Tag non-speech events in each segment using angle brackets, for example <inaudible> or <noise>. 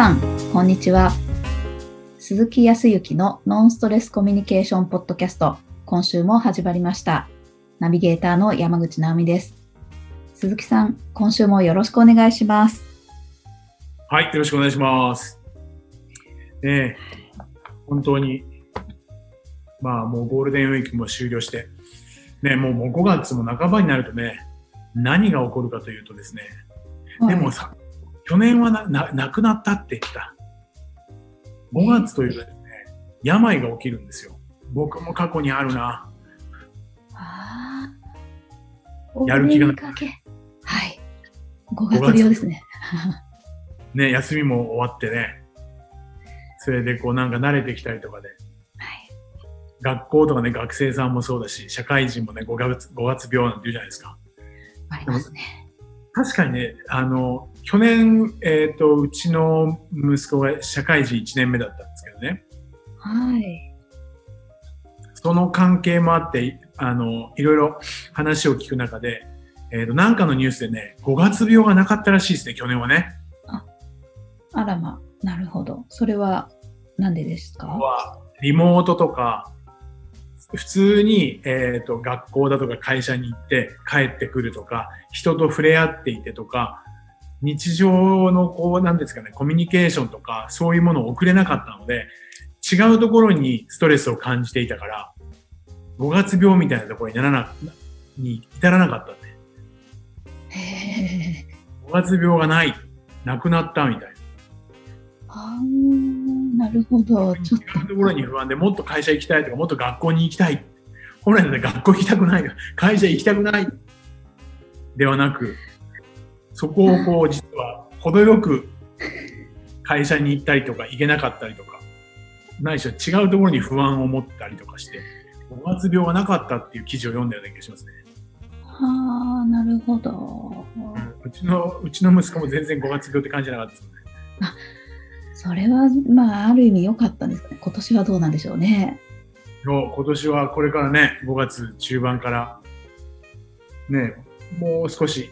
さん、こんにちは。鈴木康之のノンストレスコミュニケーションポッドキャスト、今週も始まりました。ナビゲーターの山口直美です。鈴木さん、今週もよろしくお願いします。はい、よろしくお願いします。ねえ、本当に、まあもうゴールデンウィークも終了して、ねえもうもう5月も半ばになるとね、何が起こるかというとですね、でもさ、去年はなな亡くなったって言った。5月というとですね、病が起きるんですよ。僕も過去にあるな。あーやる気がなお出かけはい。5月病ですね。ね、休みも終わってね、それでこうなんか慣れてきたりとかで、はい。学校とかね、学生さんもそうだし、社会人もね、5月 ,5 月病なんて言うじゃないですか。ありますね。確かにね、あの、去年、えっ、と、うちの息子が社会人1年目だったんですけどね、はい。その関係もあって、あの、いろいろ話を聞く中で、えっ、と、なんかのニュースでね、5月病がなかったらしいですね、去年はね。あらま、なるほど。それは、なんでですか？はリモートとか、普通に、えっ、と、学校だとか会社に行って帰ってくるとか、人と触れ合っていてとか、日常のこう、なんですかね、コミュニケーションとか、そういうものを送れなかったので、違うところにストレスを感じていたから、5月病みたいなところにならな、に至らなかったんで、へー5月病がない、なくなったみたいな。あーなるほど。ちょっと。違うところに不安でもっと会社行きたいとか、もっと学校に行きたい。本来だって学校行きたくない。会社行きたくない。ではなく、そこをこう、実は、程よく会社に行ったりとか、行けなかったりとか、ないしは違うところに不安を持ったりとかして、5月病がなかったっていう記事を読んだような気がしますね。ああ、なるほど。うちの、うちの息子も全然5月病って感じじゃなかったですね。それは、まあ、ある意味良かったんですかね。今年はどうなんでしょうね。今年はこれからね、5月中盤から、ね、もう少し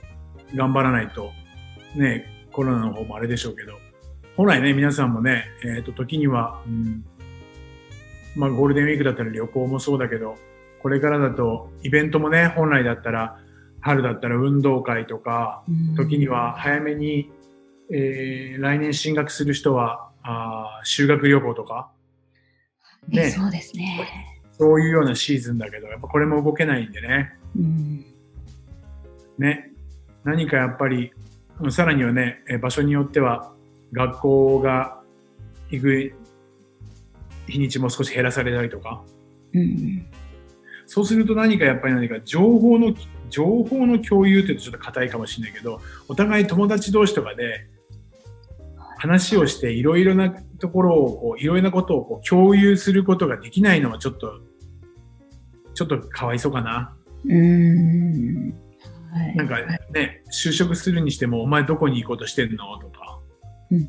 頑張らないと、ね、コロナの方もあれでしょうけど、本来ね、皆さんもね、えっ、と、時には、うん、まあ、ゴールデンウィークだったら旅行もそうだけど、これからだと、イベントもね、本来だったら、春だったら運動会とか、うん時には早めに、えー来年進学する人は、あー修学旅行とか、ねそうですね。そういうようなシーズンだけど、やっぱこれも動けないんでね。うん。ね。何かやっぱり、うんさらにはね、え場所によっては、学校が行く日にちも少し減らされたりとか。うん。そうすると何かやっぱり何か情報の、情報の共有って言うとちょっと硬いかもしれないけど、お互い友達同士とかで話をしていろいろなところをこう、いろいろなことをこう共有することができないのはちょっと、ちょっとかわいそうかな。うん。はい。なんかね、就職するにしても、お前どこに行こうとしてんの？とか、うんうん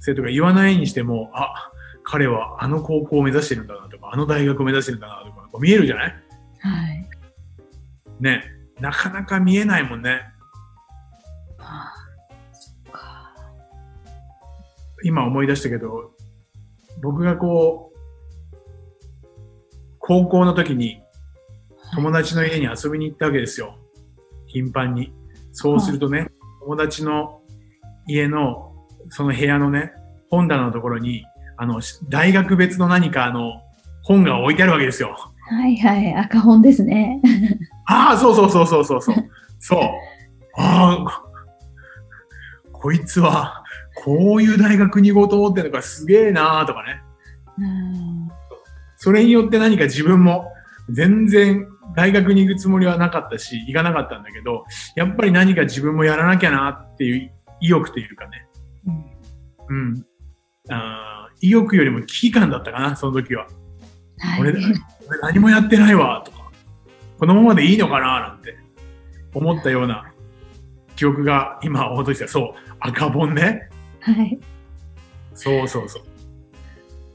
それとか言わないにしても、あ、彼はあの高校を目指してるんだなとか、あの大学を目指してるんだなとか、こう見えるじゃない？はい。ね。なかなか見えないもんね。ああ、そっか。今思い出したけど、僕がこう、高校の時に友達の家に遊びに行ったわけですよ。頻繁に。そうするとね、友達の家の、その部屋のね、本棚のところに、あの、大学別の何かあの、本が置いてあるわけですよ。はいはい。赤本ですね。ああ、そうそうそうそうそうそう。そう。ああ、こいつは、こういう大学に行こうと思ってるのかすげえなーとかね。うん。それによって何か自分も全然大学に行くつもりはなかったし、行かなかったんだけど、やっぱり何か自分もやらなきゃなっていう意欲というかね。うんうん。あー意欲よりも危機感だったかな、その時は。はい。俺俺何もやってないわ、とか。このままでいいのかな、なんて思ったような記憶が今思い出した。そう、赤本ね。はい。そうそうそう。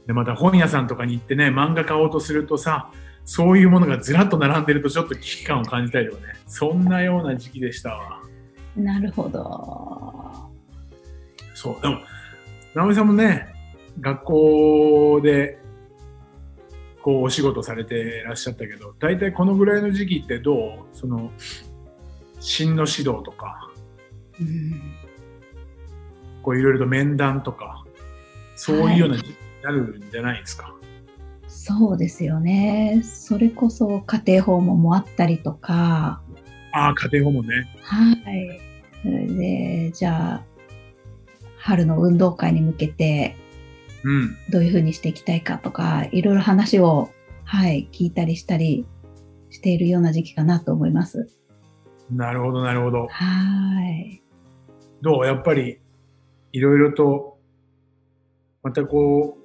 で、また本屋さんとかに行ってね、漫画買おうとするとさ、そういうものがずらっと並んでるとちょっと危機感を感じたりとかね。そんなような時期でしたわ。なるほど。そう。でも、直美さんもね、学校で、こう、お仕事されてらっしゃったけど、大体このぐらいの時期ってどう？その、進の指導とか、うんこういろいろと面談とか、そういうような時期になるんじゃないですか？そうですよね。それこそ家庭訪問もあったりとか、ああ、家庭訪問ね。はい。それで、じゃあ、春の運動会に向けてうん。どういうふうにしていきたいかとか、いろいろ話を、はい、聞いたりしたりしているような時期かなと思います。なるほど、なるほど。はい。どう？やっぱり、いろいろと、またこう、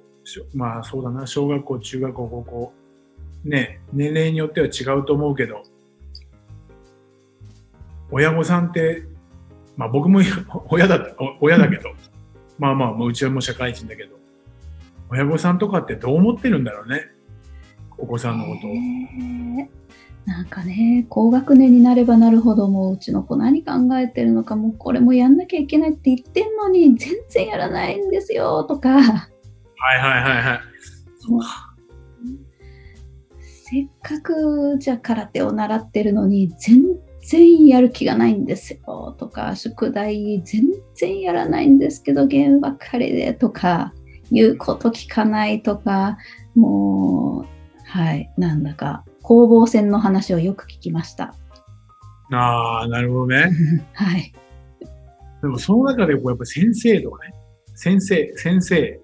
まあそうだな、小学校、中学校、高校、ね、年齢によっては違うと思うけど、親御さんって、まあ僕も <laughs> 親だった、親だけど、まあまあ、うちはもう社会人だけど、親御さんとかってどう思ってるんだろうね。お子さんのことを。なんかね、高学年になればなるほど、もううちの子何考えてるのか、もうこれもやんなきゃいけないって言ってんのに、全然やらないんですよ、とか。はいはいはいはい。せっかくじゃあ空手を習ってるのに全然やる気がないんですよとか宿題全然やらないんですけどゲームばっかりでとか言うこと聞かないとかもうはいなんだか攻防戦の話をよく聞きました。ああ、なるほどね。<laughs> はい。でもその中でこうやっぱ先生とかね、先生、先生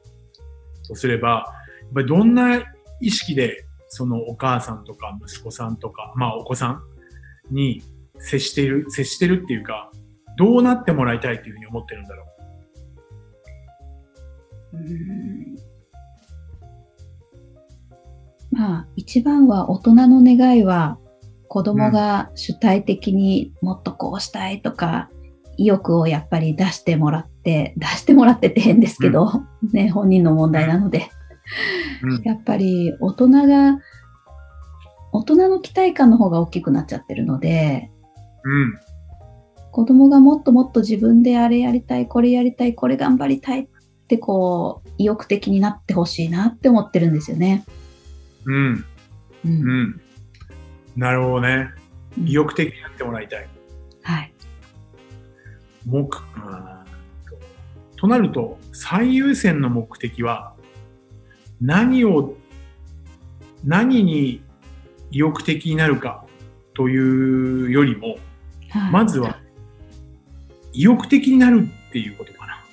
とすれば、やっぱりどんな意識でそのお母さんとか息子さんとか、まあお子さんに接している、接してるっていうか、どうなってもらいたいっていうふうに思ってるんだろう？うんまあ一番は大人の願いは子供が主体的にもっとこうしたいとか、意欲をやっぱり出してもらって出してもらってって変ですけど、ね本人の問題なので、うん。やっぱり大人が大人の期待感の方が大きくなっちゃってるのでうん。子供がもっともっと自分であれやりたいこれやりたいこれ頑張りたいってこう意欲的になってほしいなって思ってるんですよね。うん。ううんん。なるほどね。うん意欲的になってもらいたい。はい。目、うととなると、最優先の目的は、何を、何に意欲的になるかというよりも、はい、まずは、意欲的になるっていうことかな。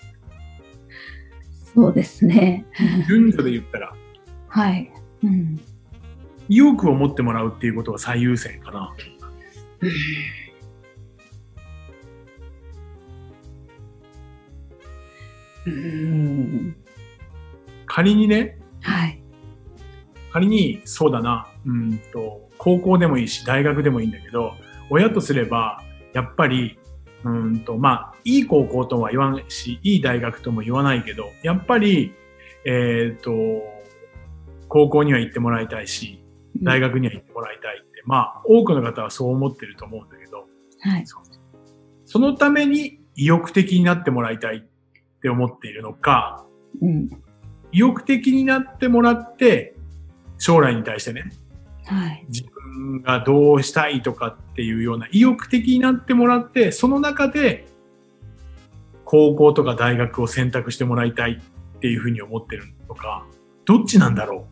そうですね。順序で言ったら、<laughs> はい。うん。意欲を持ってもらうっていうことが最優先かな。<laughs> うん。仮にね、はい。仮に、そうだな、うんと、高校でもいいし、大学でもいいんだけど、親とすれば、やっぱり、うんと、まあ、いい高校とは言わないし、いい大学とも言わないけど、やっぱり、えっ、と、高校には行ってもらいたいし、大学には行ってもらいたいって、まあ、多くの方はそう思ってると思うんだけど、はい。そのために意欲的になってもらいたいって思っているのか、うん。意欲的になってもらって、将来に対してね、はい。自分がどうしたいとかっていうような意欲的になってもらって、その中で高校とか大学を選択してもらいたいっていうふうに思ってるのか、どっちなんだろ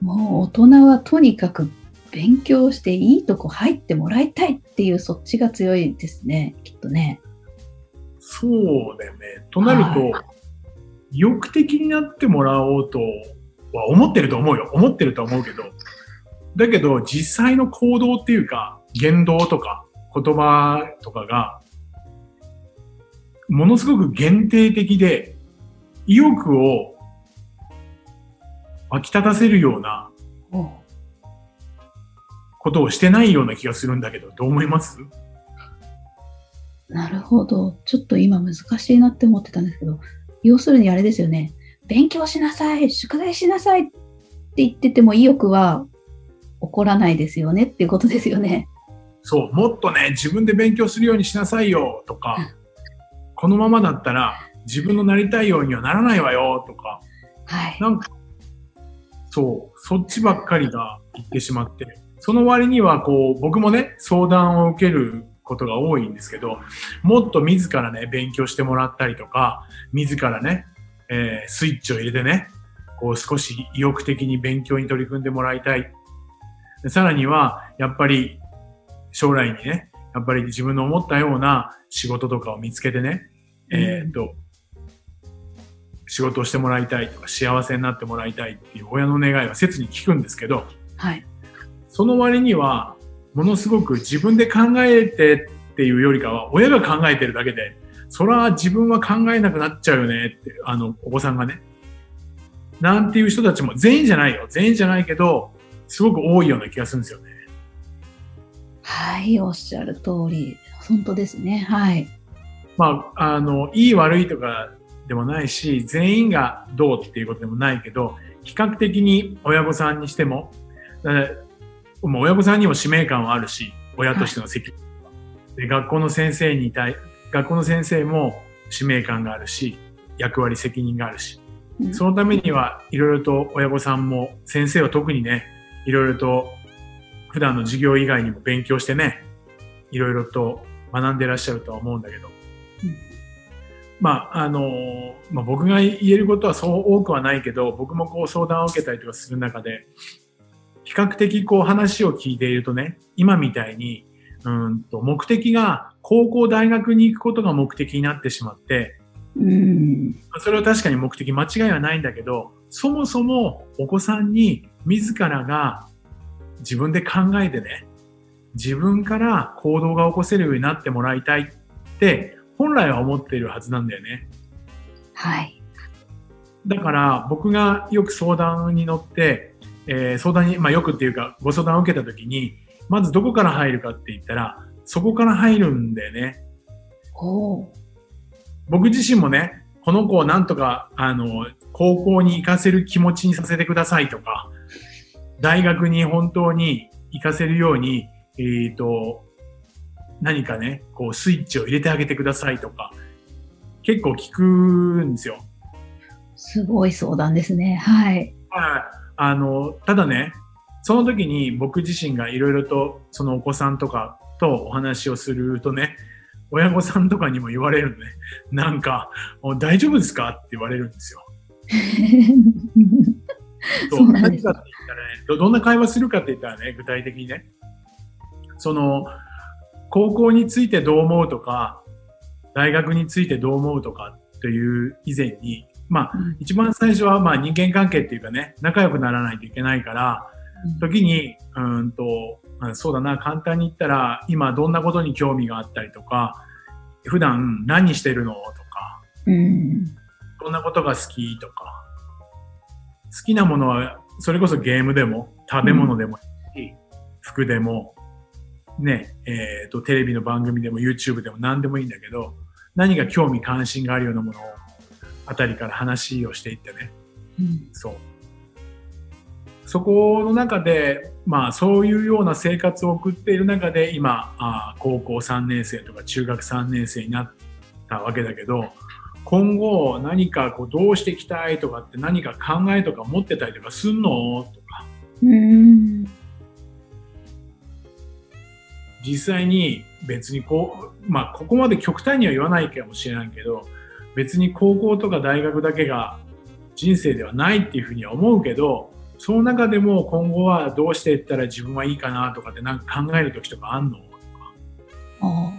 もう大人はとにかく勉強していいとこ入ってもらいたいっていうそっちが強いですね。きっとね。う。そうだよね。となると、は意欲的になってもらおうとは思ってると思うよ。思ってるとは思うけど。だけど、実際の行動っていうか、言動とか言葉とかが、ものすごく限定的で、意欲を湧き立たせるようなことをしてないような気がするんだけど、どう思います？なるほど。ちょっと今難しいなって思ってたんですけど、要するにあれですよね。勉強しなさい、宿題しなさいって言ってても意欲は起こらないですよねっていうことですよね。そう、もっとね、自分で勉強するようにしなさいよとか、このままだったら自分のなりたいようにはならないわよとか、はい。なんか、そう、そっちばっかりが言ってしまって、その割にはこう、僕もね、相談を受けることが多いんですけど、もっと自らね、勉強してもらったりとか、自らね、えースイッチを入れてね、こう少し意欲的に勉強に取り組んでもらいたい。でさらには、やっぱり将来にね、やっぱり自分の思ったような仕事とかを見つけてね、えーっと、仕事をしてもらいたいとか幸せになってもらいたいっていう親の願いは切に聞くんですけど、はい。その割には、ものすごく自分で考えてっていうよりかは、親が考えてるだけで、そら自分は考えなくなっちゃうよねって、あの、お子さんがね。なんていう人たちも全員じゃないよ。全員じゃないけど、すごく多いような気がするんですよね。はい、おっしゃる通り。本当ですね。はい。まあ、あの、いい悪いとかでもないし、全員がどうっていうことでもないけど、比較的に親御さんにしても、もう親御さんにも使命感はあるし、親としての責任。とか、で、学校の先生に対、学校の先生も使命感があるし、役割責任があるし、うん。そのためにはいろいろと親御さんも、先生は特にね、いろいろと普段の授業以外にも勉強してね、いろいろと学んでらっしゃるとは思うんだけど、うん。まあ、あの、まあ、僕が言えることはそう多くはないけど、僕もこう相談を受けたりとかする中で、比較的こう話を聞いているとね、今みたいに、うんと目的が高校大学に行くことが目的になってしまって、うん。それは確かに目的間違いはないんだけど、そもそもお子さんに自らが自分で考えてね、自分から行動が起こせるようになってもらいたいって本来は思っているはずなんだよね。はい。だから僕がよく相談に乗って、えー相談に、まあよくっていうかご相談を受けた時に、まずどこから入るかって言ったら、そこから入るんだよね。僕自身もね、この子をなんとか、あの、高校に行かせる気持ちにさせてくださいとか、大学に本当に行かせるように、えっ、と、何かね、こうスイッチを入れてあげてくださいとか、結構聞くんですよ。すごい相談ですね。はい。はい。あの、ただね、その時に僕自身がいろいろとそのお子さんとかとお話をするとね、親御さんとかにも言われるのね。なんか、大丈夫ですか？って言われるんですよ。<laughs> そう何かって言ったらねど、どんな会話するかって言ったらね、具体的にね、その、高校についてどう思うとか、大学についてどう思うとかという以前に、まあ、うん。一番最初はまあ人間関係っていうかね、仲良くならないといけないから、時に、うーんと、あそうだな、簡単に言ったら、今どんなことに興味があったりとか、普段何してるのとか、うん。どんなことが好きとか、好きなものは、それこそゲームでも、食べ物でも服でも、ね、えっ、と、テレビの番組でも YouTube でも何でもいいんだけど、何か興味関心があるようなものを、あたりから話をしていってね、うんそう。そこの中で、まあそういうような生活を送っている中で、今、あー高校3年生とか中学3年生になったわけだけど、今後何かこうどうしていきたいとかって何か考えとか持ってたりとかすんの？とか、うん。実際に別にこう、まあここまで極端には言わないかもしれないけど、別に高校とか大学だけが人生ではないっていうふうには思うけど、その中でも今後はどうしていったら自分はいいかなとかってなんか考える時とかあんの？あ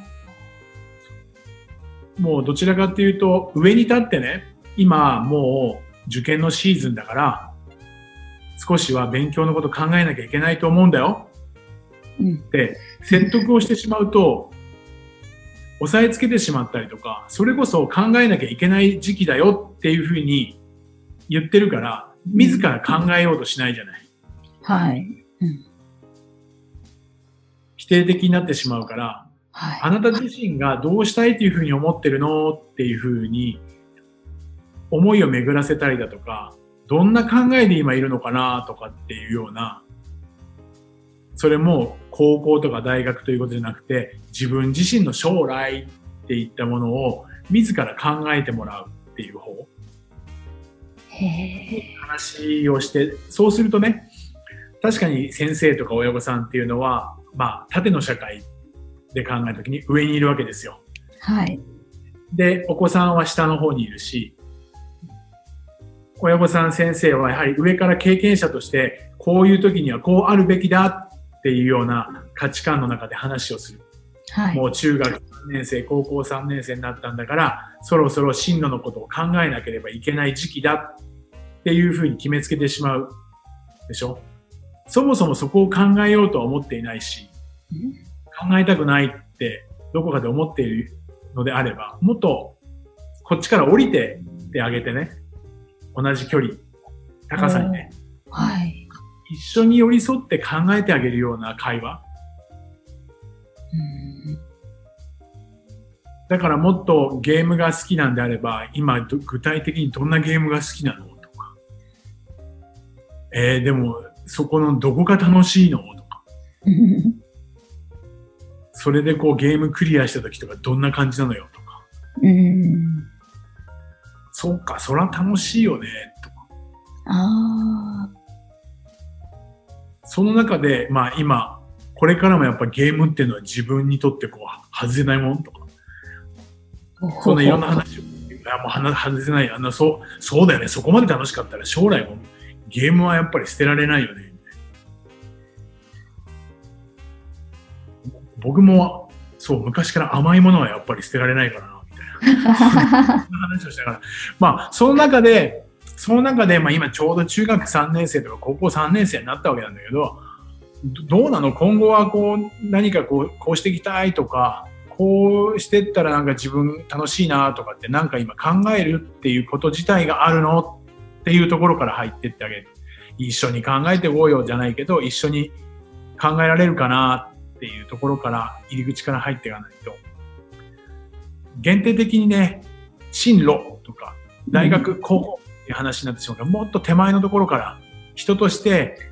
もうどちらかっていうと上に立ってね、今もう受験のシーズンだから、少しは勉強のこと考えなきゃいけないと思うんだよ。うん。って説得をしてしまうと押さえつけてしまったりとかそれこそ考えなきゃいけない時期だよっていうふうに言ってるから自ら考えようとしないじゃないはい。うん。否定的になってしまうからはい。あなた自身がどうしたいっていうふうに思ってるのっていうふうに思いを巡らせたりだとかどんな考えで今いるのかなとかっていうようなそれも高校とか大学ということじゃなくて自分自身の将来っていったものを自ら考えてもらうっていう方。話をしてそうするとね確かに先生とか親御さんっていうのはまあ縦の社会で考えた時に上にいるわけですよ。はい。でお子さんは下の方にいるし親御さん先生はやはり上から経験者としてこういう時にはこうあるべきだっていうような価値観の中で話をする。はい。もう中学3年生、高校3年生になったんだから、そろそろ進路のことを考えなければいけない時期だっていうふうに決めつけてしまうでしょ？そもそもそこを考えようとは思っていないし、考えたくないってどこかで思っているのであれば、もっとこっちから降りてってあげてね、同じ距離、高さにね、はい。一緒に寄り添って考えてあげるような会話、うんだからもっとゲームが好きなんであれば、今ど具体的にどんなゲームが好きなの？とか。えー、でもそこのどこが楽しいの？とか。それでこうゲームクリアした時とかどんな感じなのよ？とか。うん。そっか、そら楽しいよね？とか。あその中で、まあ今、これからもやっぱゲームっていうのは自分にとってこう外せないもんとか。あ。そんないろんな話を。いやもう話外せない。あの、そう、そうだよね。そこまで楽しかったら将来もゲームはやっぱり捨てられないよね。僕も、そう、昔から甘いものはやっぱり捨てられないからな、みたいな <laughs> 話をしながら。まあ、その中で、その中で、まあ今ちょうど中学3年生とか高校3年生になったわけなんだけど、どどうなの？今後はこう、何かこう、こうしていきたいとか、こうしてったらなんか自分楽しいなとかってなんか今考えるっていうこと自体があるの？っていうところから入ってってあげる。一緒に考えていこうよじゃないけど、一緒に考えられるかなっていうところから、入り口から入っていかないと。限定的にね、進路とか、大学、高校いう話になってしまうから、もっと手前のところから、人として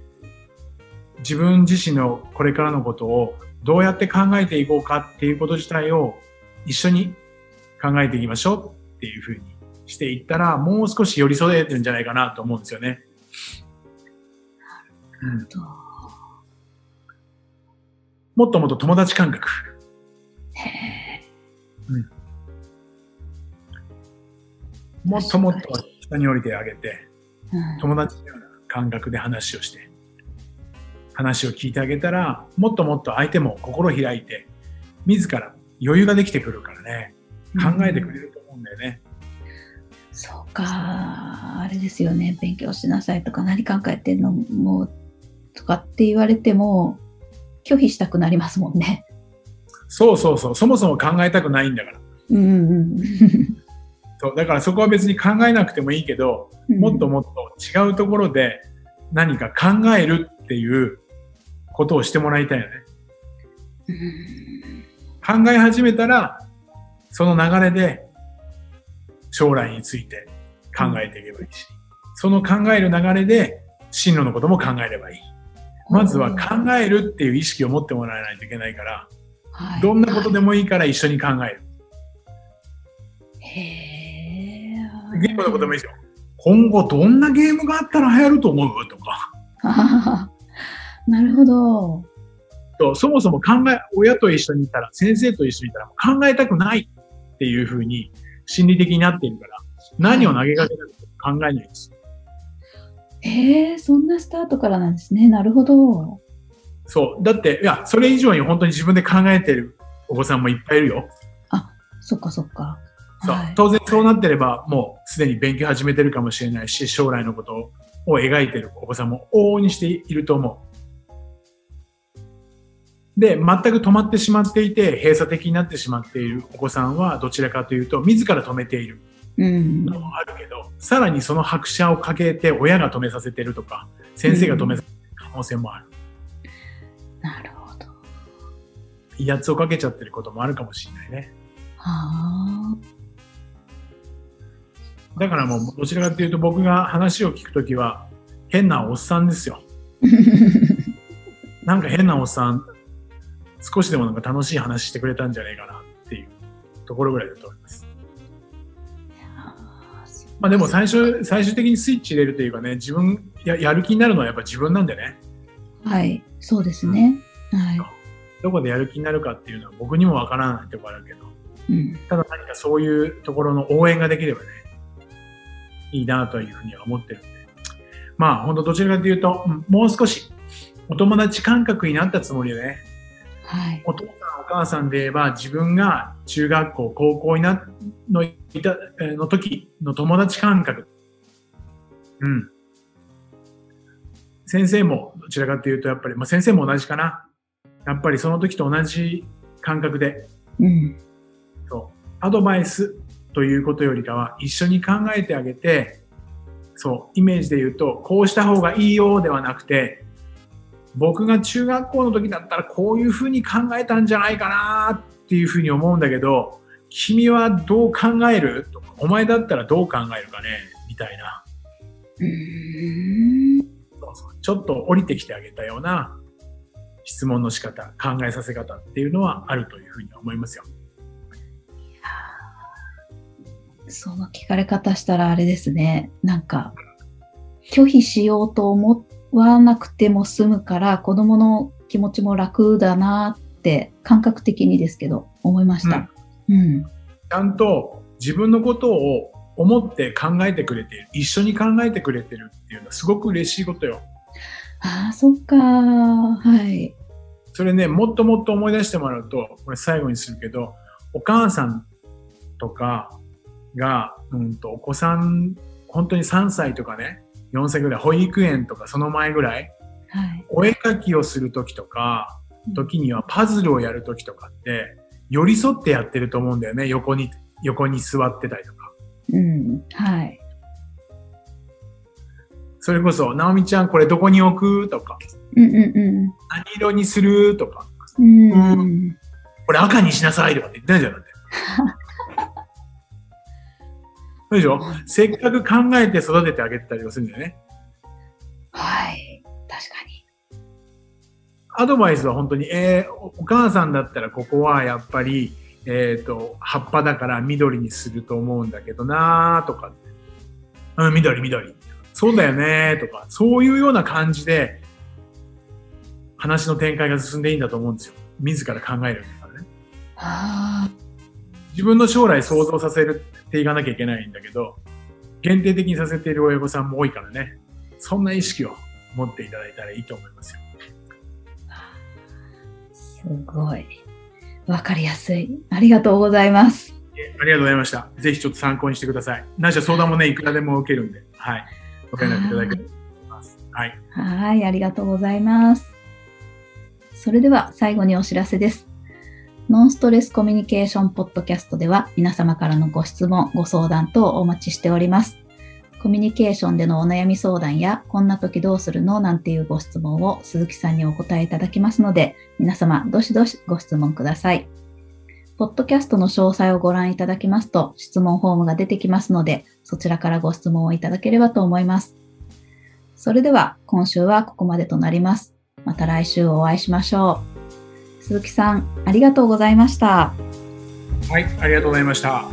自分自身のこれからのことをどうやって考えていこうかっていうこと自体を一緒に考えていきましょうっていうふうにしていったら、もう少し寄り添えるんじゃないかなと思うんですよね。うん、ともっともっと友達感覚。へえ。もっともっと下に降りてあげて、うん。友達のような感覚で話をして、話を聞いてあげたら、もっともっと相手も心開いて、自ら余裕ができてくるからね、考えてくれると思うんだよね。そうか、あれですよね、勉強しなさいとか、何考えてんのもう、とかって言われても、拒否したくなりますもんね。そうそうそう、そもそも考えたくないんだから。うんうんそうだからそこは別に考えなくてもいいけど、うん。もっともっと違うところで何か考えるっていうことをしてもらいたいよね。うん考え始めたら、その流れで将来について考えていけばいいし、その考える流れで進路のことも考えればいい。まずは考えるっていう意識を持ってもらわないといけないから、はいどんなことでもいいから一緒に考える。へえ。ゲームのことでもいいですよ。今後どんなゲームがあったら流行ると思う？とか。あ <laughs> ーなるほど。とそもそも考え、親と一緒にいたら、先生と一緒にいたら考えたくないっていうふうに心理的になっているから、何を投げかけたか考えないです。へえ、そんなスタートからなんですね。なるほど。そう。だって、いや、それ以上に本当に自分で考えてるお子さんもいっぱいいるよ。そっかそっか。そうはい。当然そうなってれば、もうすでに勉強始めてるかもしれないし、将来のことを描いてるお子さんも往々にしていると思う。で、全く止まってしまっていて、閉鎖的になってしまっているお子さんは、どちらかというと、自ら止めているうん。のもあるけど、さらにその拍車をかけて親が止めさせてるとか、先生が止めさせてる可能性もある。なるほど。威圧をかけちゃってることもあるかもしれないね。はあ。だからもう、どちらかというと僕が話を聞くときは、変なおっさんですよ。<laughs> なんか変なおっさん、少しでもなんか楽しい話してくれたんじゃないかなっていうところぐらいだと思います。まあでも最初、最終的にスイッチ入れるというかね、自分や、やる気になるのはやっぱ自分なんでね。はい。そうですね。はい。どこでやる気になるかっていうのは僕にもわからないところあるけど、うん。ただ何かそういうところの応援ができればね、いいなというふうには思ってるんで。まあ本当どちらかというと、うんもう少しお友達感覚になったつもりでね、はい。お父さんお母さんで言えば自分が中学校、高校になのいたえーの時の友達感覚。うん。先生もどちらかというとやっぱり、まあ、先生も同じかな。やっぱりその時と同じ感覚で、うん。そう、アドバイスということよりかは一緒に考えてあげて、そう、イメージで言うと、こうした方がいいよではなくて、僕が中学校の時だったらこういうふうに考えたんじゃないかなっていうふうに思うんだけど、君はどう考える？とか、お前だったらどう考えるかねみたいな。そうそうちょっと降りてきてあげたような質問の仕方、考えさせ方っていうのはあるというふうに思いますよ。その聞かれ方したらあれですね。なんか、拒否しようと思わなくても済むから、子供の気持ちも楽だなって、感覚的にですけど、思いました。うん。ちゃんと自分のことを思って考えてくれている、一緒に考えてくれてるっていうのはすごく嬉しいことよ。ああ、そっかはい。それね、もっともっと思い出してもらうと、これ最後にするけど、お母さんとかが、うんと、お子さん、本当に3歳とかね、4歳ぐらい、保育園とかその前ぐらい、はい。お絵描きをするときとか、時にはパズルをやるときとかって、寄り添ってやってると思うんだよね、横に、横に座ってたりとか。うん。はい。それこそ、直美ちゃんこれどこに置くとか、うんうんう何色にするとか、ん。うん。これ赤にしなさいとかって言ってないじゃん。<laughs> そうでしょ？せっかく考えて育ててあげてたりはするんだよね。はい。確かに。アドバイスは本当に、えー、おお母さんだったらここはやっぱり、えっ、と、葉っぱだから緑にすると思うんだけどなーとか。うん、緑、緑。そうだよねーとか、そういうような感じで、話の展開が進んでいいんだと思うんですよ。自ら考えるからね。あ自分の将来想像させるっていかなきゃいけないんだけど、限定的にさせている親御さんも多いからね。そんな意識を持っていただいたらいいと思いますよ。あ。すごい。わかりやすい。ありがとうございます。ありがとうございました。ぜひちょっと参考にしてください。何しろ相談もね、いくらでも受けるんで、はい。ご連絡いただければと思います。はい。はい、ありがとうございます。それでは最後にお知らせです。ノンストレスコミュニケーションポッドキャストでは皆様からのご質問、ご相談等お待ちしております。コミュニケーションでのお悩み相談や、こんな時どうするのなんていうご質問を鈴木さんにお答えいただきますので、皆様どしどしご質問ください。ポッドキャストの詳細をご覧いただきますと、質問フォームが出てきますので、そちらからご質問をいただければと思います。それでは今週はここまでとなります。また来週お会いしましょう。鈴木さん、ありがとうございました。はい、ありがとうございました。